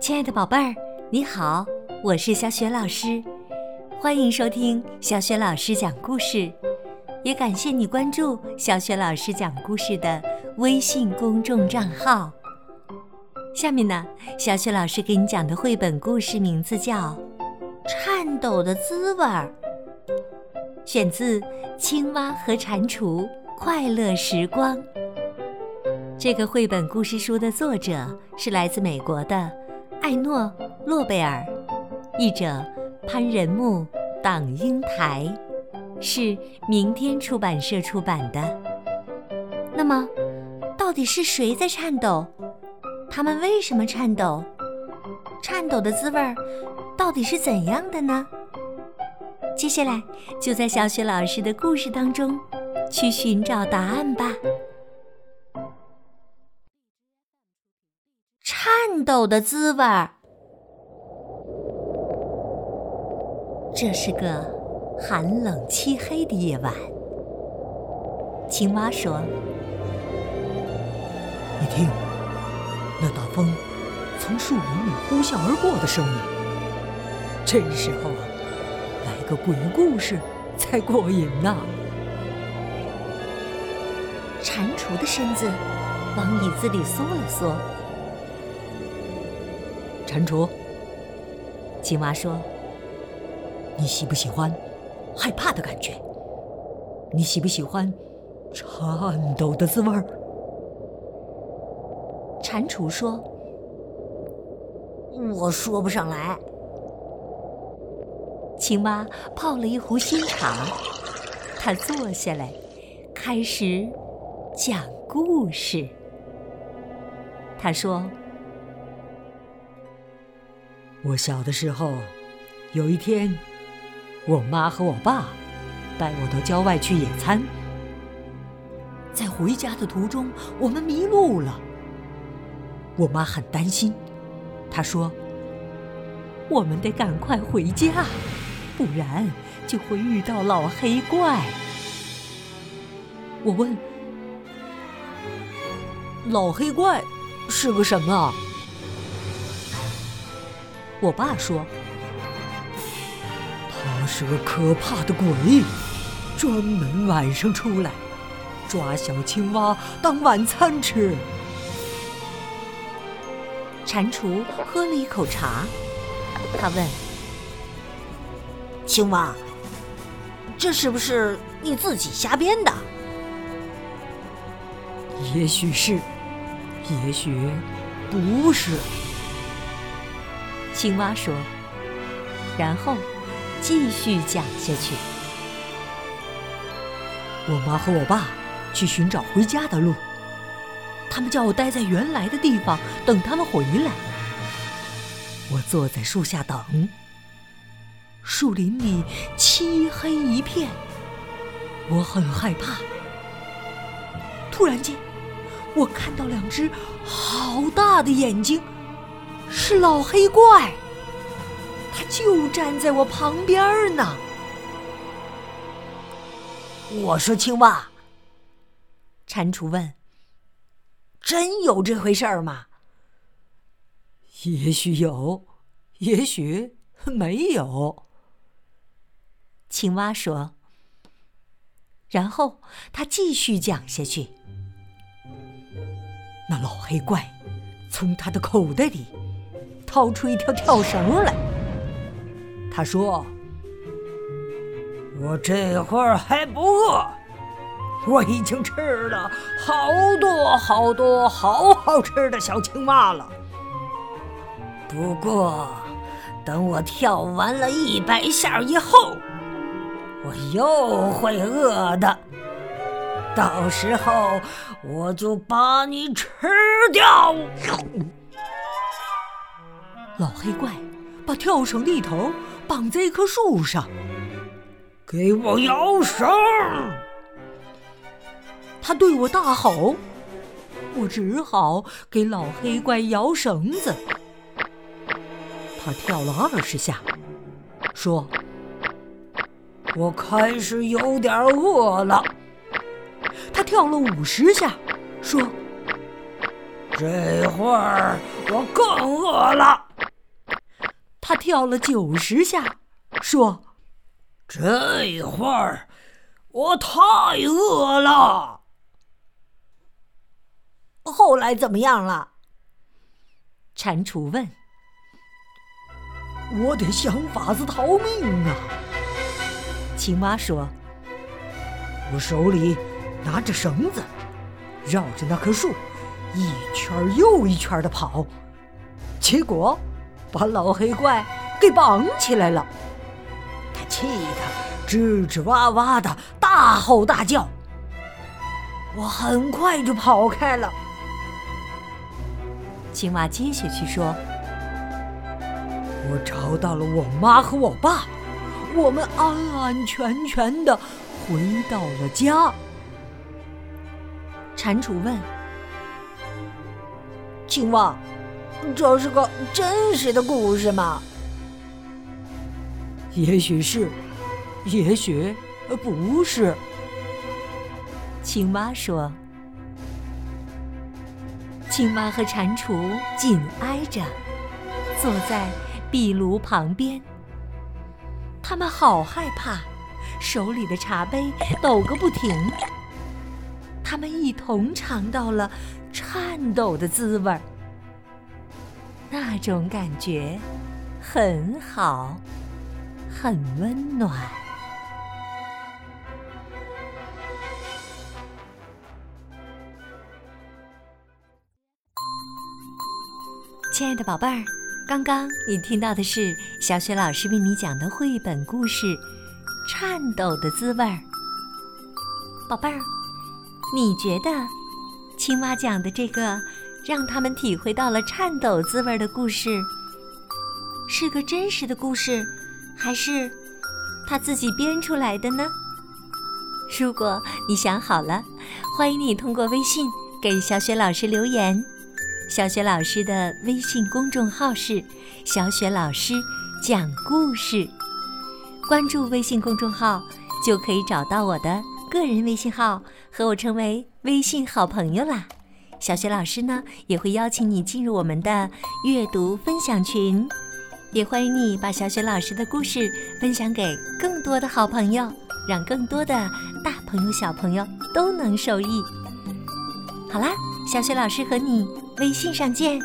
亲爱的宝贝儿，你好，我是小雪老师，欢迎收听小雪老师讲故事，也感谢你关注小雪老师讲故事的微信公众账号。下面呢，小雪老师给你讲的绘本故事名字叫《颤抖的滋味儿》，选自《青蛙和蟾蜍快乐时光》。这个绘本故事书的作者是来自美国的。艾诺·诺贝尔，译者潘仁木、党英台，是明天出版社出版的。那么，到底是谁在颤抖？他们为什么颤抖？颤抖的滋味儿到底是怎样的呢？接下来就在小雪老师的故事当中去寻找答案吧。颤抖的滋味儿。这是个寒冷漆黑的夜晚。青蛙说：“你听，那大风从树林里呼啸而过的声音。这时候啊，来个鬼故事才过瘾呢。”蟾蜍的身子往椅子里缩了缩。蟾蜍，青蛙说：“你喜不喜欢害怕的感觉？你喜不喜欢颤抖的滋味儿？”蟾蜍说：“我说不上来。”青蛙泡了一壶新茶，他坐下来，开始讲故事。他说。我小的时候，有一天，我妈和我爸带我到郊外去野餐。在回家的途中，我们迷路了。我妈很担心，她说：“我们得赶快回家，不然就会遇到老黑怪。”我问：“老黑怪是个什么？”我爸说：“他是个可怕的鬼，专门晚上出来抓小青蛙当晚餐吃。”蟾蜍喝了一口茶，他问：“青蛙，这是不是你自己瞎编的？”“也许是，也许不是。”青蛙说，然后继续讲下去。我妈和我爸去寻找回家的路，他们叫我待在原来的地方等他们回来。我坐在树下等。树林里漆黑一片，我很害怕。突然间，我看到两只好大的眼睛。是老黑怪，他就站在我旁边呢。我说：“青蛙。”蟾蜍问：“真有这回事儿吗？”也许有，也许没有。青蛙说。然后他继续讲下去：“那老黑怪从他的口袋里。”掏出一条跳绳来，他说：“我这会儿还不饿，我已经吃了好多好多好好吃的小青蛙了。不过，等我跳完了一百下以后，我又会饿的。到时候我就把你吃掉。”老黑怪把跳绳的一头绑在一棵树上，给我摇绳！他对我大吼，我只好给老黑怪摇绳子。他跳了二十下，说：“我开始有点饿了。”他跳了五十下，说：“这会儿我更饿了。他跳了九十下，说：“这会儿我太饿了。”后来怎么样了？蟾蜍问。我得想法子逃命啊！青蛙说：“我手里拿着绳子，绕着那棵树一圈又一圈的跑，结果把老黑怪给绑起来了。他气得吱吱哇哇的大吼大叫。我很快就跑开了。”青蛙接下去说。我找到了我妈和我爸，我们安安全全的回到了家。蟾蜍问：“青蛙，这是个真实的故事吗？”也许是，也许不是。青蛙说：“青蛙和蟾蜍紧挨着，坐在。”壁炉旁边，他们好害怕，手里的茶杯抖个不停。他们一同尝到了颤抖的滋味儿，那种感觉很好，很温暖。亲爱的宝贝儿。刚刚你听到的是小雪老师为你讲的绘本故事《颤抖的滋味儿》。宝贝儿，你觉得青蛙讲的这个让他们体会到了颤抖滋味的故事，是个真实的故事，还是他自己编出来的呢？如果你想好了，欢迎你通过微信给小雪老师留言。小雪老师的微信公众号是“小雪老师讲故事”，关注微信公众号就可以找到我的个人微信号，和我成为微信好朋友啦。小雪老师呢也会邀请你进入我们的阅读分享群，也欢迎你把小雪老师的故事分享给更多的好朋友，让更多的大朋友小朋友都能受益。好啦，小雪老师和你。微信上见。